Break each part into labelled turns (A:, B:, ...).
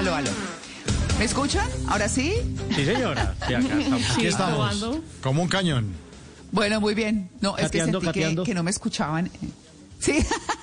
A: Aló, aló. ¿Me escuchan? ¿Ahora sí?
B: Sí, señora. Sí, acá estamos.
C: Aquí estamos. Como un cañón.
A: Bueno, muy bien. No, es que
B: Cateando,
A: sentí que,
B: cateando.
A: que no me escuchaban. Sí.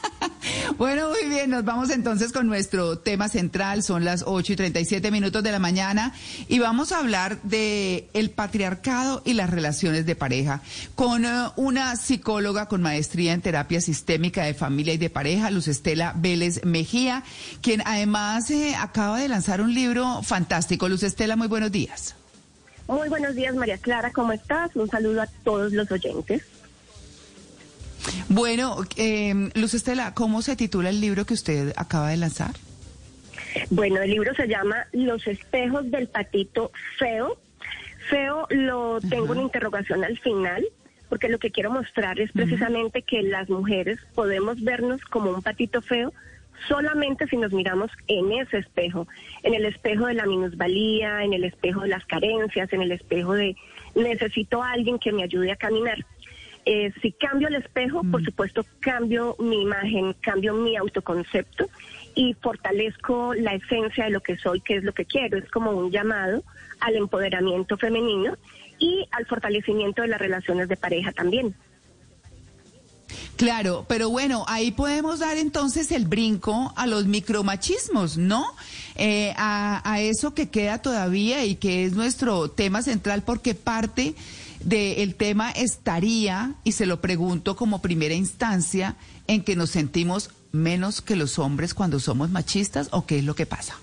A: bueno, muy bien. Nos vamos entonces con nuestro tema central. Son las 8 y 37 minutos de la mañana y vamos a hablar de el patriarcado y las relaciones de pareja con eh, una psicóloga con maestría en terapia sistémica de familia y de pareja, Luz Estela Vélez Mejía, quien además eh, acaba de lanzar un libro fantástico. Luz Estela, muy buenos días.
D: Muy buenos días, María Clara, ¿cómo estás? Un saludo a todos los oyentes.
A: Bueno, eh, Luz Estela, ¿cómo se titula el libro que usted acaba de lanzar?
D: Bueno, el libro se llama Los espejos del patito feo. Feo lo tengo una interrogación al final, porque lo que quiero mostrar es precisamente que las mujeres podemos vernos como un patito feo solamente si nos miramos en ese espejo, en el espejo de la minusvalía, en el espejo de las carencias, en el espejo de necesito a alguien que me ayude a caminar. Eh, si cambio el espejo, por supuesto, cambio mi imagen, cambio mi autoconcepto y fortalezco la esencia de lo que soy, que es lo que quiero. Es como un llamado al empoderamiento femenino y al fortalecimiento de las relaciones de pareja también.
A: Claro, pero bueno, ahí podemos dar entonces el brinco a los micromachismos, ¿no? Eh, a, a eso que queda todavía y que es nuestro tema central porque parte del tema estaría, y se lo pregunto como primera instancia, en que nos sentimos menos que los hombres cuando somos machistas o qué es lo que pasa.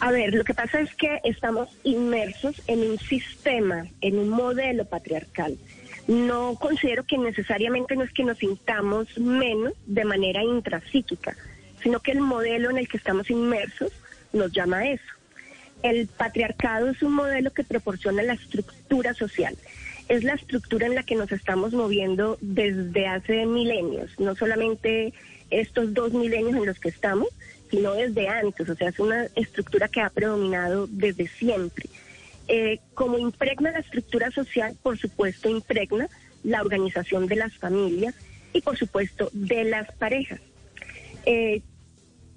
D: A ver, lo que pasa es que estamos inmersos en un sistema, en un modelo patriarcal. No considero que necesariamente no es que nos sintamos menos de manera intrapsíquica, sino que el modelo en el que estamos inmersos nos llama a eso. El patriarcado es un modelo que proporciona la estructura social. Es la estructura en la que nos estamos moviendo desde hace milenios, no solamente estos dos milenios en los que estamos, sino desde antes. O sea, es una estructura que ha predominado desde siempre. Eh, como impregna la estructura social, por supuesto, impregna la organización de las familias y, por supuesto, de las parejas. Eh,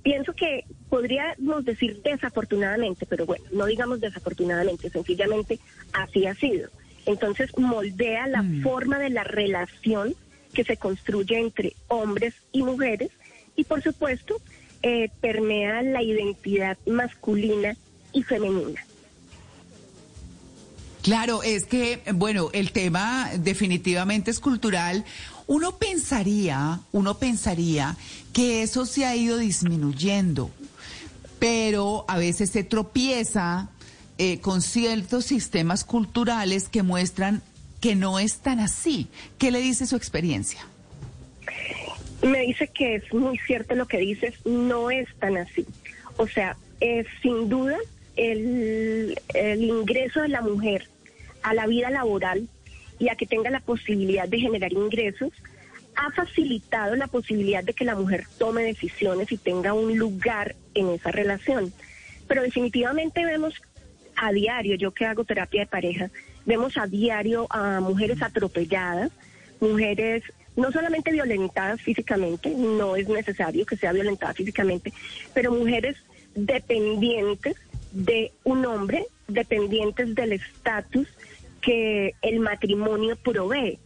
D: pienso que podríamos decir desafortunadamente, pero bueno, no digamos desafortunadamente, sencillamente así ha sido. Entonces moldea la forma de la relación que se construye entre hombres y mujeres y por supuesto eh, permea la identidad masculina y femenina.
A: Claro, es que, bueno, el tema definitivamente es cultural. Uno pensaría, uno pensaría que eso se ha ido disminuyendo, pero a veces se tropieza eh, con ciertos sistemas culturales que muestran que no es tan así. ¿Qué le dice su experiencia?
D: Me dice que es muy cierto lo que dices, no es tan así. O sea, es sin duda el ingreso de la mujer a la vida laboral y que tenga la posibilidad de generar ingresos ha facilitado la posibilidad de que la mujer tome decisiones y tenga un lugar en esa relación. Pero definitivamente vemos a diario, yo que hago terapia de pareja, vemos a diario a mujeres atropelladas, mujeres no solamente violentadas físicamente, no es necesario que sea violentada físicamente, pero mujeres dependientes de un hombre, dependientes del estatus que el matrimonio provee.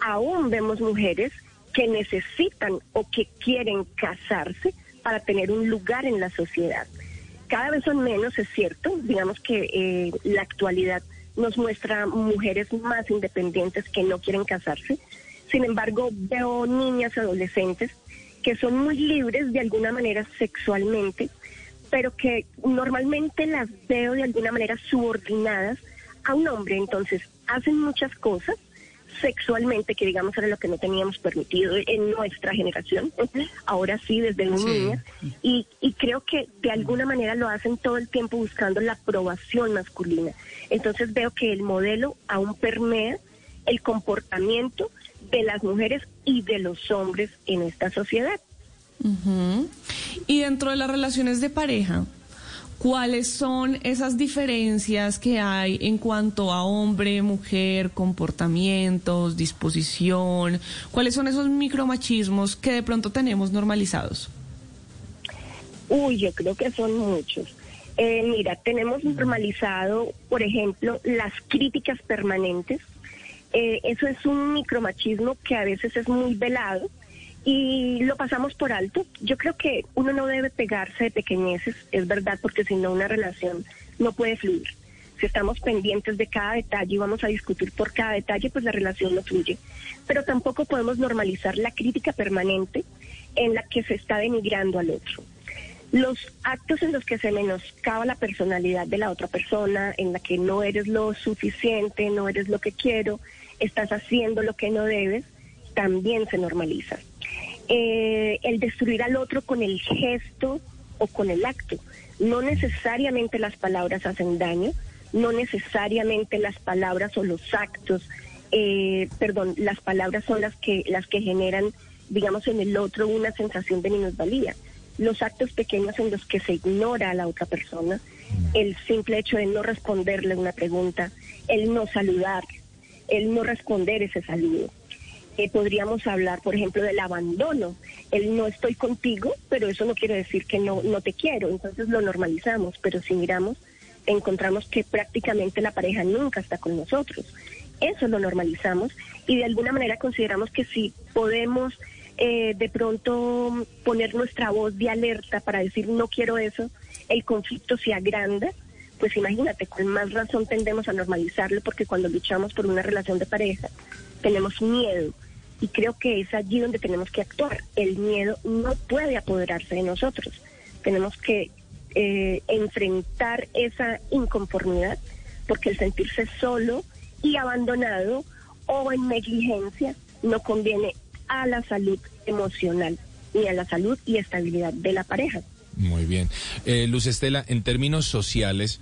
D: Aún vemos mujeres que necesitan o que quieren casarse para tener un lugar en la sociedad. Cada vez son menos, es cierto, digamos que eh, la actualidad nos muestra mujeres más independientes que no quieren casarse. Sin embargo, veo niñas adolescentes que son muy libres de alguna manera sexualmente, pero que normalmente las veo de alguna manera subordinadas a un hombre. Entonces, hacen muchas cosas sexualmente, que digamos era lo que no teníamos permitido en nuestra generación, ahora sí desde muy
A: Sí.
D: niñas, y, y creo que de alguna manera lo hacen todo el tiempo buscando la aprobación masculina. Entonces veo que el modelo aún permea el comportamiento de las mujeres y de los hombres en esta sociedad.
E: Y dentro de las relaciones de pareja, ¿cuáles son esas diferencias que hay en cuanto a hombre, mujer, comportamientos, disposición? ¿Cuáles son esos micromachismos que de pronto tenemos normalizados?
D: Uy, yo creo que son muchos. Eh, mira, tenemos normalizado, por ejemplo, las críticas permanentes. Eh, eso es un micromachismo que a veces es muy velado y lo pasamos por alto. Yo creo que uno no debe pegarse de pequeñeces, es verdad, porque si no una relación no puede fluir. Si estamos pendientes de cada detalle y vamos a discutir por cada detalle, pues la relación no fluye. Pero tampoco podemos normalizar la crítica permanente en la que se está denigrando al otro. Los actos en los que se menoscaba la personalidad de la otra persona, en la que no eres lo suficiente, no eres lo que quiero, estás haciendo lo que no debes, también se normaliza. Eh, el destruir al otro con el gesto o con el acto. No necesariamente las palabras hacen daño, no necesariamente las palabras o los actos, eh, perdón, las palabras son las que, las que generan, digamos, en el otro una sensación de minusvalía. Los actos pequeños en los que se ignora a la otra persona, el simple hecho de no responderle una pregunta, el no saludar, el no responder ese saludo. Eh, podríamos hablar, por ejemplo, del abandono. El no estoy contigo, pero eso no quiere decir que no, no te quiero. Entonces lo normalizamos, pero si miramos, encontramos que prácticamente la pareja nunca está con nosotros. Eso lo normalizamos y de alguna manera consideramos que si podemos eh, de pronto poner nuestra voz de alerta para decir no quiero eso, el conflicto se agranda, pues imagínate, con más razón tendemos a normalizarlo porque cuando luchamos por una relación de pareja tenemos miedo y creo que es allí donde tenemos que actuar. El miedo no puede apoderarse de nosotros. Tenemos que eh, enfrentar esa inconformidad porque el sentirse solo y abandonado o en negligencia no conviene a la salud emocional ni a la salud y estabilidad de la pareja.
F: Muy bien. Eh, Luz Estela, en términos sociales,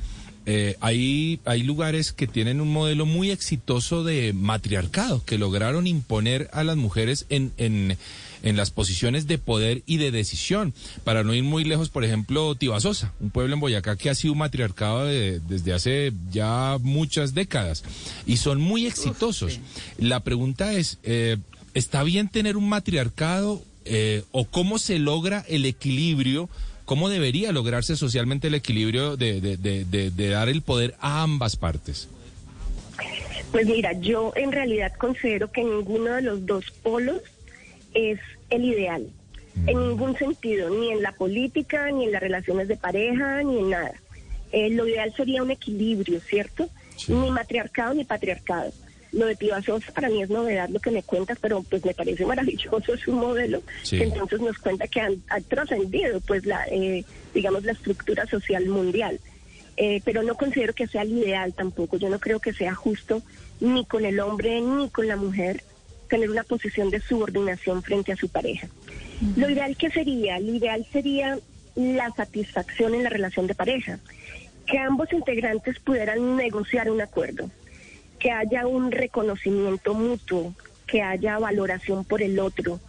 F: eh, hay, hay lugares que tienen un modelo muy exitoso de matriarcado, que lograron imponer a las mujeres en, en, en las posiciones de poder y de decisión. Para no ir muy lejos, por ejemplo, Tibasosa, un pueblo en Boyacá que ha sido un matriarcado de- desde hace ya muchas décadas y son muy exitosos. La pregunta es, eh, ¿está bien tener un matriarcado eh, o cómo se logra el equilibrio? ¿Cómo debería lograrse socialmente el equilibrio de, de- de- de- de dar el poder a ambas partes?
D: Pues mira, yo en realidad considero que ninguno de los dos polos es el ideal, en ningún sentido, ni en la política, ni en las relaciones de pareja, ni en nada. Eh, lo ideal sería un equilibrio, ¿cierto? Ni matriarcado ni patriarcado. Lo de Pivasosa para mí es novedad lo que me cuentas, pero pues me parece maravilloso, es un modelo
F: Sí.
D: que entonces nos cuenta que han, ha trascendido pues la, eh, digamos, la estructura social mundial. Eh, pero no considero que sea el ideal tampoco. Yo no creo que sea justo ni con el hombre ni con la mujer tener una posición de subordinación frente a su pareja. Lo ideal que sería, lo ideal sería la satisfacción en la relación de pareja, que ambos integrantes pudieran negociar un acuerdo, que haya un reconocimiento mutuo, que haya valoración por el otro,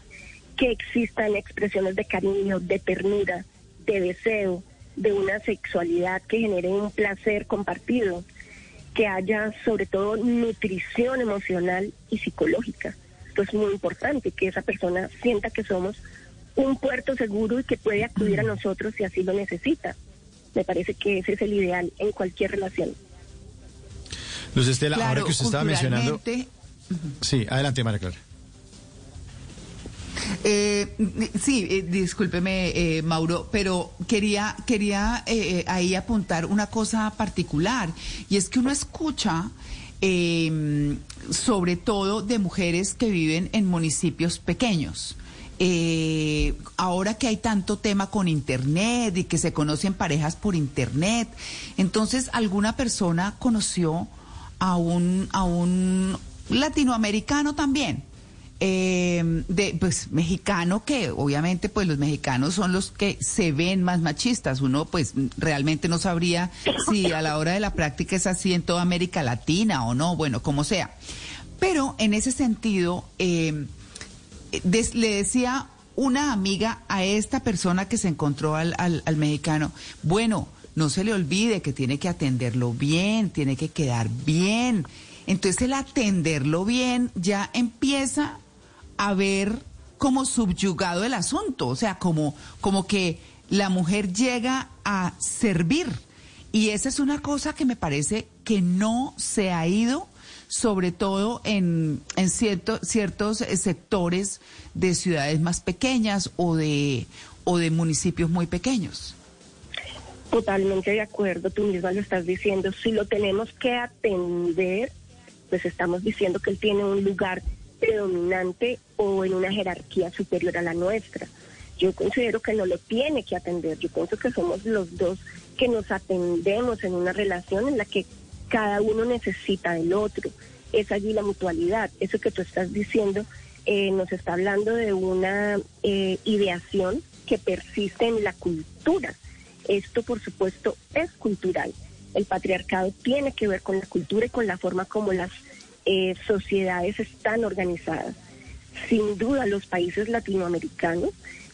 D: que existan expresiones de cariño, de ternura, de deseo, de una sexualidad que genere un placer compartido, que haya sobre todo nutrición emocional y psicológica. Esto es muy importante, que esa persona sienta que somos un puerto seguro y que puede acudir a nosotros si así lo necesita. Me parece que ese es el ideal en cualquier relación.
C: Luz Estela, ahora
A: Claro,
C: que usted estaba mencionando... Sí, adelante, María Clara.
A: Eh, sí, eh, discúlpeme, eh, Mauro, pero quería, quería eh, eh, ahí apuntar una cosa particular, y es que uno escucha, eh, sobre todo de mujeres que viven en municipios pequeños. Eh, ahora que hay tanto tema con Internet y que se conocen parejas por Internet, entonces alguna persona conoció a un, a un latinoamericano también. eh, de pues mexicano que obviamente pues los mexicanos son los que se ven más machistas uno pues realmente no sabría si a la hora de la práctica es así en toda América Latina o no bueno como sea pero en ese sentido eh, le decía una amiga a esta persona que se encontró al, al mexicano, bueno, no se le olvide que tiene que atenderlo bien, tiene que quedar bien. Entonces el atenderlo bien ya empieza a ver como subyugado el asunto, o sea, como, como que la mujer llega a servir. Y esa es una cosa que me parece que no se ha ido sobre todo en, en cierto- ciertos eh, sectores de ciudades más pequeñas o de, o de municipios muy pequeños.
D: Totalmente de acuerdo, tú misma lo estás diciendo. Si lo tenemos que atender, pues estamos diciendo que él tiene un lugar predominante o en una jerarquía superior a la nuestra. Yo considero que no lo tiene que atender. Yo pienso que somos los dos que nos atendemos en una relación en la que cada uno necesita del otro. Es allí la mutualidad. Eso que tú estás diciendo eh, nos está hablando de una eh, ideación que persiste en la cultura. Esto, por supuesto, es cultural. El patriarcado tiene que ver con la cultura y con la forma como las eh, sociedades están organizadas. Sin duda, los países latinoamericanos,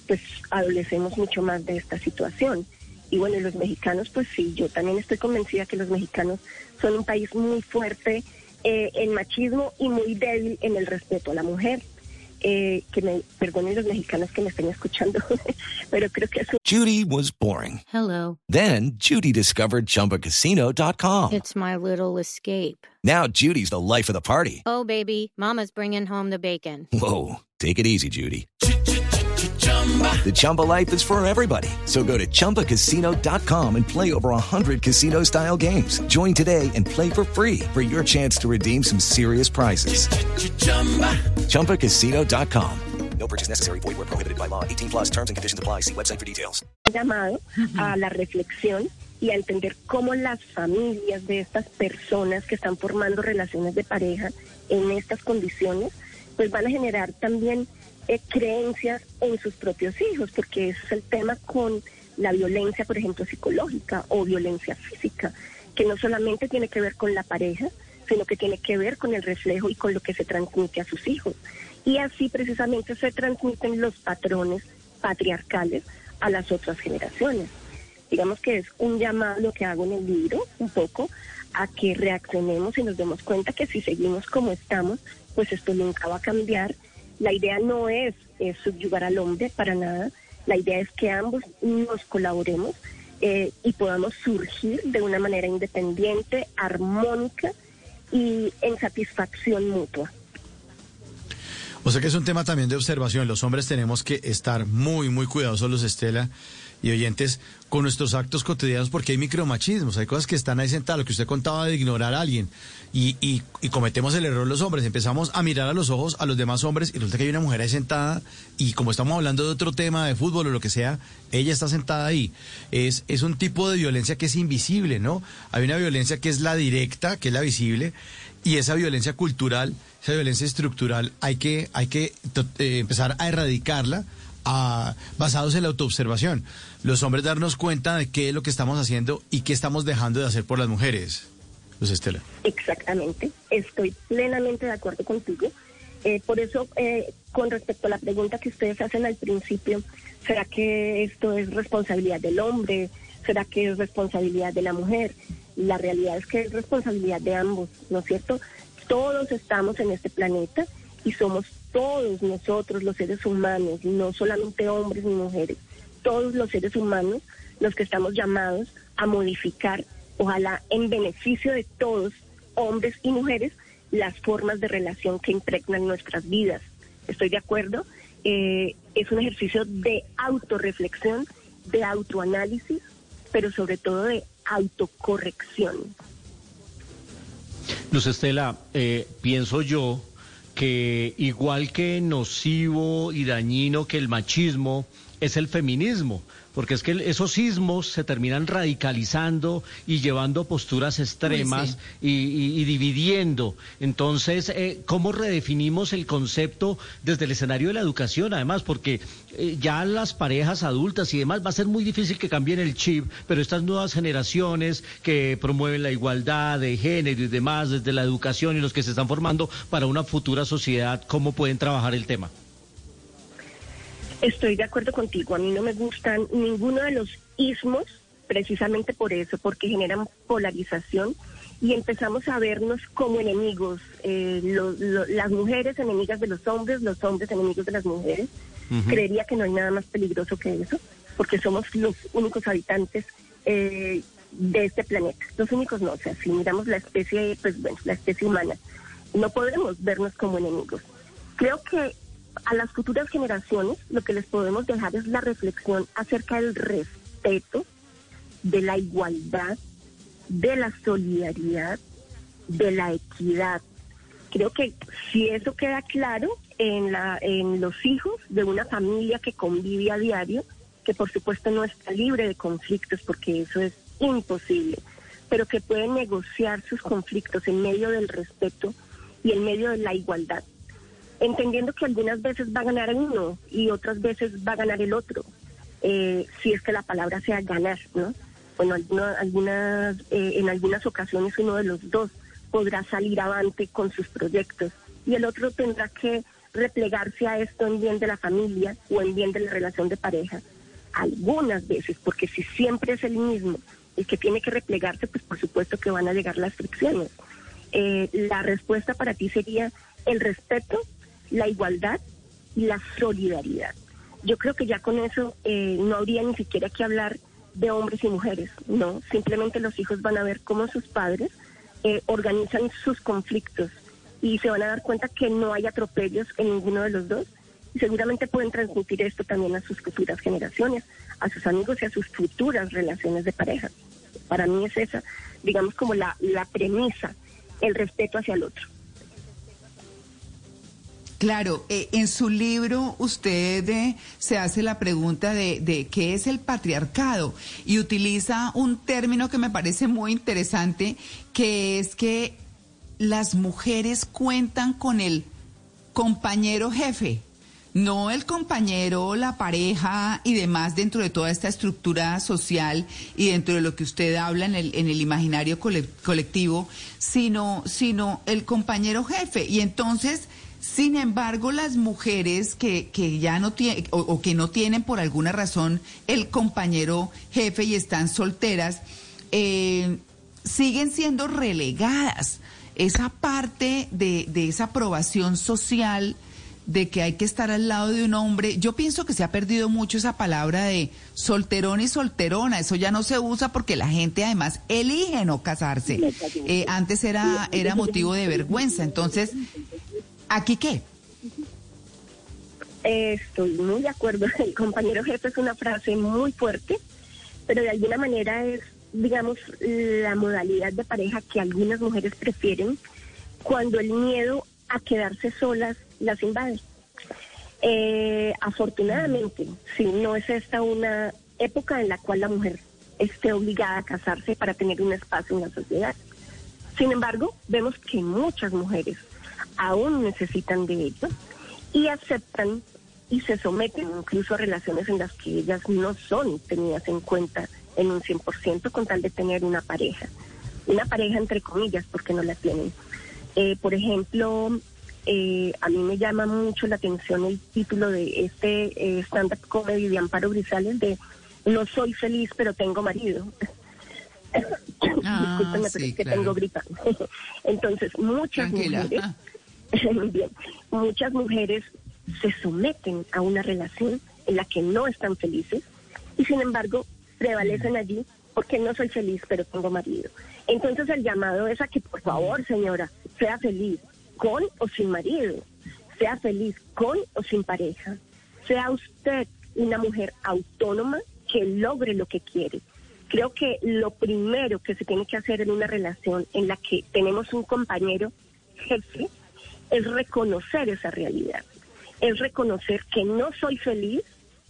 D: pues adolecemos mucho más de esta situación. Y bueno, los mexicanos, pues sí, yo también estoy convencida que los mexicanos son un país muy fuerte eh, en machismo y muy débil en el respeto a la mujer. Eh, que me perdonen los mexicanos que me estén escuchando, pero creo que es un
G: Judy was boring.
H: Hello.
G: Then Judy discovered ChumbaCasino.com.
H: It's my little escape.
G: Now Judy's the life of the party.
H: Oh, baby, Mama's bringing home the bacon.
G: Whoa, take it easy, Judy. The Chumba life is for everybody. So go to ChumbaCasino.com and play over 100 casino style games. Join today and play for free for your chance to redeem some serious prizes. ChumbaCasino.com.
I: No purchase necessary. Void where prohibited by law. 18 plus terms and conditions apply. See website for details.
D: llamado a la reflexión y a entender cómo las familias de estas personas que están formando relaciones de pareja en estas condiciones, pues van a generar también eh, creencias en sus propios hijos, porque es el tema con la violencia, por ejemplo, psicológica o violencia física, que no solamente tiene que ver con la pareja, sino que tiene que ver con el reflejo y con lo que se transmite a sus hijos. Y así precisamente se transmiten los patrones patriarcales a las otras generaciones. Digamos que es un llamado que hago en el libro, un poco, a que reaccionemos y nos demos cuenta que si seguimos como estamos, pues esto nunca va a cambiar. La idea no es, eh, subyugar al hombre para nada, la idea es que ambos nos colaboremos eh, y podamos surgir de una manera independiente, armónica y en satisfacción mutua.
C: O sea que es un tema también de observación. Los hombres tenemos que estar muy, muy cuidadosos, Estela y oyentes, con nuestros actos cotidianos porque hay micromachismos, hay cosas que están ahí sentadas, lo que usted contaba de ignorar a alguien. Y, y, y cometemos el error los hombres, empezamos a mirar a los ojos a los demás hombres y resulta que hay una mujer ahí sentada y como estamos hablando de otro tema de fútbol o lo que sea, ella está sentada ahí. Es, es un tipo de violencia que es invisible, ¿no? Hay una violencia que es la directa, que es la visible, y esa violencia cultural, esa violencia estructural, hay que, hay que eh, empezar a erradicarla basados en la autoobservación. Los hombres darnos cuenta de qué es lo que estamos haciendo y qué estamos dejando de hacer por las mujeres. Luz Estela.
D: Exactamente, estoy plenamente de acuerdo contigo. Eh, por eso, eh, con respecto a la pregunta que ustedes hacen al principio, ¿será que esto es responsabilidad del hombre? ¿Será que es responsabilidad de la mujer? La realidad es que es responsabilidad de ambos, ¿no es cierto? Todos estamos en este planeta y somos todos nosotros los seres humanos, no solamente hombres ni mujeres, todos los seres humanos los que estamos llamados a modificar, ojalá en beneficio de todos, hombres y mujeres, las formas de relación que impregnan nuestras vidas. Estoy de acuerdo, eh, es un ejercicio de autorreflexión, de autoanálisis, pero sobre todo de autocorrección.
B: Luz Estela, eh, pienso yo que igual que nocivo y dañino que el machismo es el feminismo, porque es que esos ismos se terminan radicalizando y llevando posturas extremas y, y- y dividiendo. Entonces, eh, ¿cómo redefinimos el concepto desde el escenario de la educación? Además, porque eh, ya las parejas adultas y demás va a ser muy difícil que cambien el chip, pero estas nuevas generaciones que promueven la igualdad de género y demás desde la educación y los que se están formando para una futura sociedad, ¿cómo pueden trabajar el tema?
D: Estoy de acuerdo contigo. A mí no me gustan ninguno de los ismos, precisamente por eso, porque generan polarización y empezamos a vernos como enemigos. eh, lo- lo- las mujeres enemigas de los hombres, los hombres enemigos de las mujeres. Creería que no hay nada más peligroso que eso, porque somos los únicos habitantes eh, de este planeta. Los únicos no, o sea, si miramos la especie, pues bueno, la especie humana, no podemos vernos como enemigos. Creo que a las futuras generaciones lo que les podemos dejar es la reflexión acerca del respeto, de la igualdad, de la solidaridad, de la equidad. Creo que si eso queda claro en, la, en los hijos de una familia que convive a diario, que por supuesto no está libre de conflictos porque eso es imposible, pero que puede negociar sus conflictos en medio del respeto y en medio de la igualdad entendiendo que algunas veces va a ganar uno y otras veces va a ganar el otro, eh, si es que la palabra sea ganar, ¿no? Bueno, alguna- algunas, eh, en algunas ocasiones uno de los dos podrá salir avante con sus proyectos y el otro tendrá que replegarse a esto en bien de la familia o en bien de la relación de pareja. Algunas veces, porque si siempre es el mismo el que tiene que replegarse, pues por supuesto que van a llegar las fricciones. Eh, la respuesta para ti sería el respeto, la igualdad y la solidaridad. Yo creo que ya con eso eh, no habría ni siquiera que hablar de hombres y mujeres, no, simplemente los hijos van a ver cómo sus padres eh, organizan sus conflictos y se van a dar cuenta que no hay atropellos en ninguno de los dos y seguramente pueden transmitir esto también a sus futuras generaciones, a sus amigos y a sus futuras relaciones de pareja. Para mí es esa, digamos, como la, la premisa, el respeto hacia el otro.
A: Claro, eh, en su libro usted eh, se hace la pregunta de, de qué es el patriarcado y utiliza un término que me parece muy interesante, que es que las mujeres cuentan con el compañero jefe, no el compañero, la pareja y demás dentro de toda esta estructura social y dentro de lo que usted habla en el, en el imaginario cole- colectivo, sino, sino el compañero jefe. Y entonces, sin embargo, las mujeres que, que ya no tienen o, o que no tienen por alguna razón el compañero jefe y están solteras, eh, siguen siendo relegadas. Esa parte de, de esa aprobación social de que hay que estar al lado de un hombre, yo pienso que se ha perdido mucho esa palabra de solterón y solterona, eso ya no se usa porque la gente además elige no casarse. Eh, antes era, era motivo de vergüenza, entonces, ¿aquí qué?
D: Estoy muy de acuerdo. El compañero jefe es una frase muy fuerte, pero de alguna manera es, digamos, la modalidad de pareja que algunas mujeres prefieren cuando el miedo a quedarse solas las invade. Eh, afortunadamente, sí, no es esta una época en la cual la mujer esté obligada a casarse para tener un espacio en la sociedad. Sin embargo, vemos que muchas mujeres aún necesitan de ello y aceptan y se someten incluso a relaciones en las que ellas no son tenidas en cuenta en un 100% con tal de tener una pareja. Una pareja entre comillas porque no la tienen. Eh, por ejemplo, eh, a mí me llama mucho la atención el título de este eh, stand-up comedy de Amparo Grisales de No soy feliz pero tengo marido.
A: Ah,
D: pero es que
A: claro.
D: tengo gripa. Entonces, muchas
A: Tranquila.
D: mujeres, bien, muchas mujeres se someten a una relación en la que no están felices y sin embargo prevalecen allí porque no soy feliz pero tengo marido. Entonces el llamado es a que por favor señora sea feliz con o sin marido, sea feliz con o sin pareja, sea usted una mujer autónoma que logre lo que quiere. Creo que lo primero que se tiene que hacer en una relación en la que tenemos un compañero jefe es reconocer esa realidad, es reconocer que no soy feliz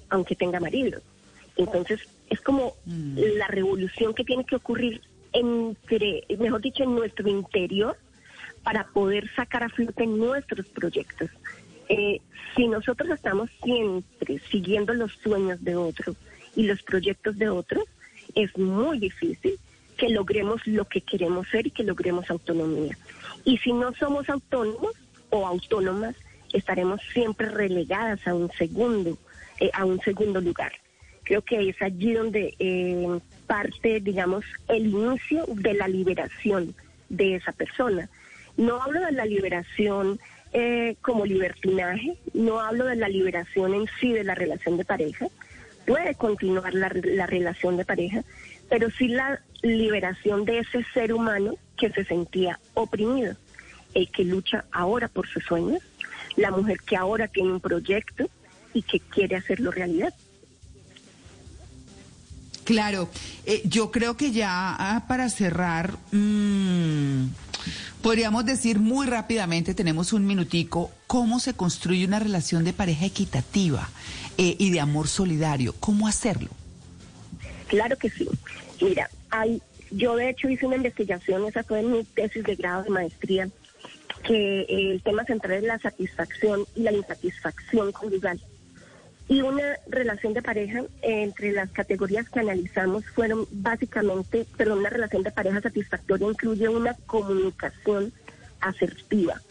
D: aunque tenga marido. Entonces, es como la revolución que tiene que ocurrir entre, mejor dicho, en nuestro interior para poder sacar a flote nuestros proyectos. Eh, si nosotros estamos siempre siguiendo los sueños de otros y los proyectos de otros, es muy difícil que logremos lo que queremos ser y que logremos autonomía. Y si no somos autónomos o autónomas, estaremos siempre relegadas a un segundo, eh, a un segundo lugar. Creo que es allí donde eh, parte, digamos, el inicio de la liberación de esa persona. No hablo de la liberación eh, como libertinaje, no hablo de la liberación en sí de la relación de pareja, puede continuar la, la relación de pareja, pero sí la liberación de ese ser humano que se sentía oprimido, el que lucha ahora por sus sueños, la mujer que ahora tiene un proyecto y que quiere hacerlo realidad.
A: Claro, eh, yo creo que ya ah, para cerrar, mm, podríamos decir muy rápidamente, tenemos un minutico, cómo se construye una relación de pareja equitativa eh, y de amor solidario, cómo hacerlo.
D: Claro que sí. Mira, hay, yo de hecho hice una investigación, esa fue mi tesis de grado de maestría, que eh, el tema central es la satisfacción y la insatisfacción conjugal. Y una relación de pareja entre las categorías que analizamos fueron básicamente, pero una relación de pareja satisfactoria incluye una comunicación asertiva,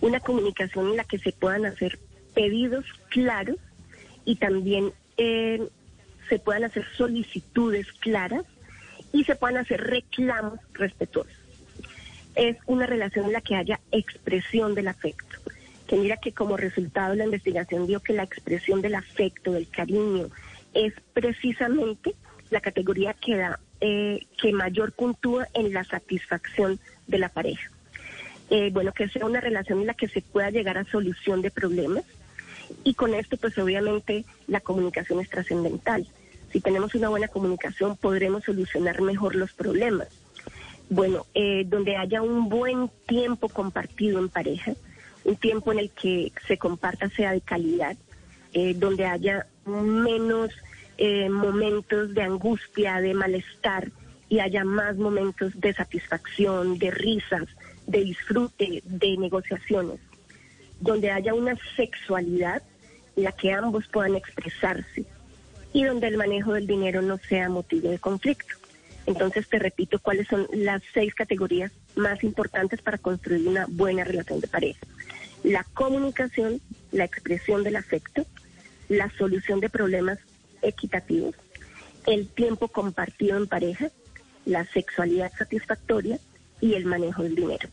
D: una comunicación en la que se puedan hacer pedidos claros y también eh, se puedan hacer solicitudes claras y se puedan hacer reclamos respetuosos. Es una relación en la que haya expresión del afecto que mira que como resultado la investigación dio que la expresión del afecto, del cariño, es precisamente la categoría que da, eh, que mayor puntúa en la satisfacción de la pareja. Eh, bueno, que sea una relación en la que se pueda llegar a solución de problemas y con esto pues obviamente la comunicación es trascendental. Si tenemos una buena comunicación podremos solucionar mejor los problemas. Bueno, eh, donde haya un buen tiempo compartido en pareja, un tiempo en el que se comparta sea de calidad, eh, donde haya menos eh, momentos de angustia, de malestar y haya más momentos de satisfacción, de risas, de disfrute, de negociaciones, donde haya una sexualidad en la que ambos puedan expresarse y donde el manejo del dinero no sea motivo de conflicto. Entonces te repito cuáles son las seis categorías más importantes para construir una buena relación de pareja la comunicación, la expresión del afecto, la solución de problemas equitativos, el tiempo compartido en pareja, la sexualidad satisfactoria y el manejo del dinero.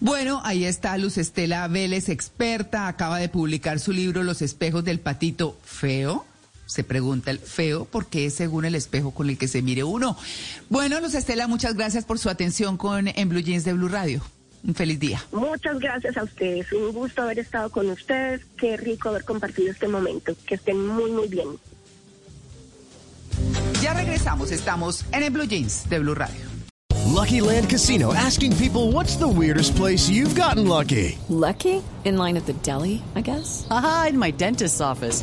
A: Bueno, ahí está Luz Estela Vélez, experta, acaba de publicar su libro Los espejos del patito feo. Se pregunta el feo porque es según el espejo con el que se mire uno. Bueno, Luz Estela, muchas gracias por su atención con En Blue Jeans de Blue Radio. Un feliz día.
D: Muchas gracias a ustedes. Un gusto haber estado con ustedes. Qué rico haber compartido este momento. Que estén muy, muy bien.
A: Ya regresamos. Estamos en el Blue Jeans de Blue Radio.
J: Lucky Land Casino asking people what's the weirdest place you've gotten lucky.
K: Lucky? In line at the deli, I guess?
L: Aha, in my dentist's office.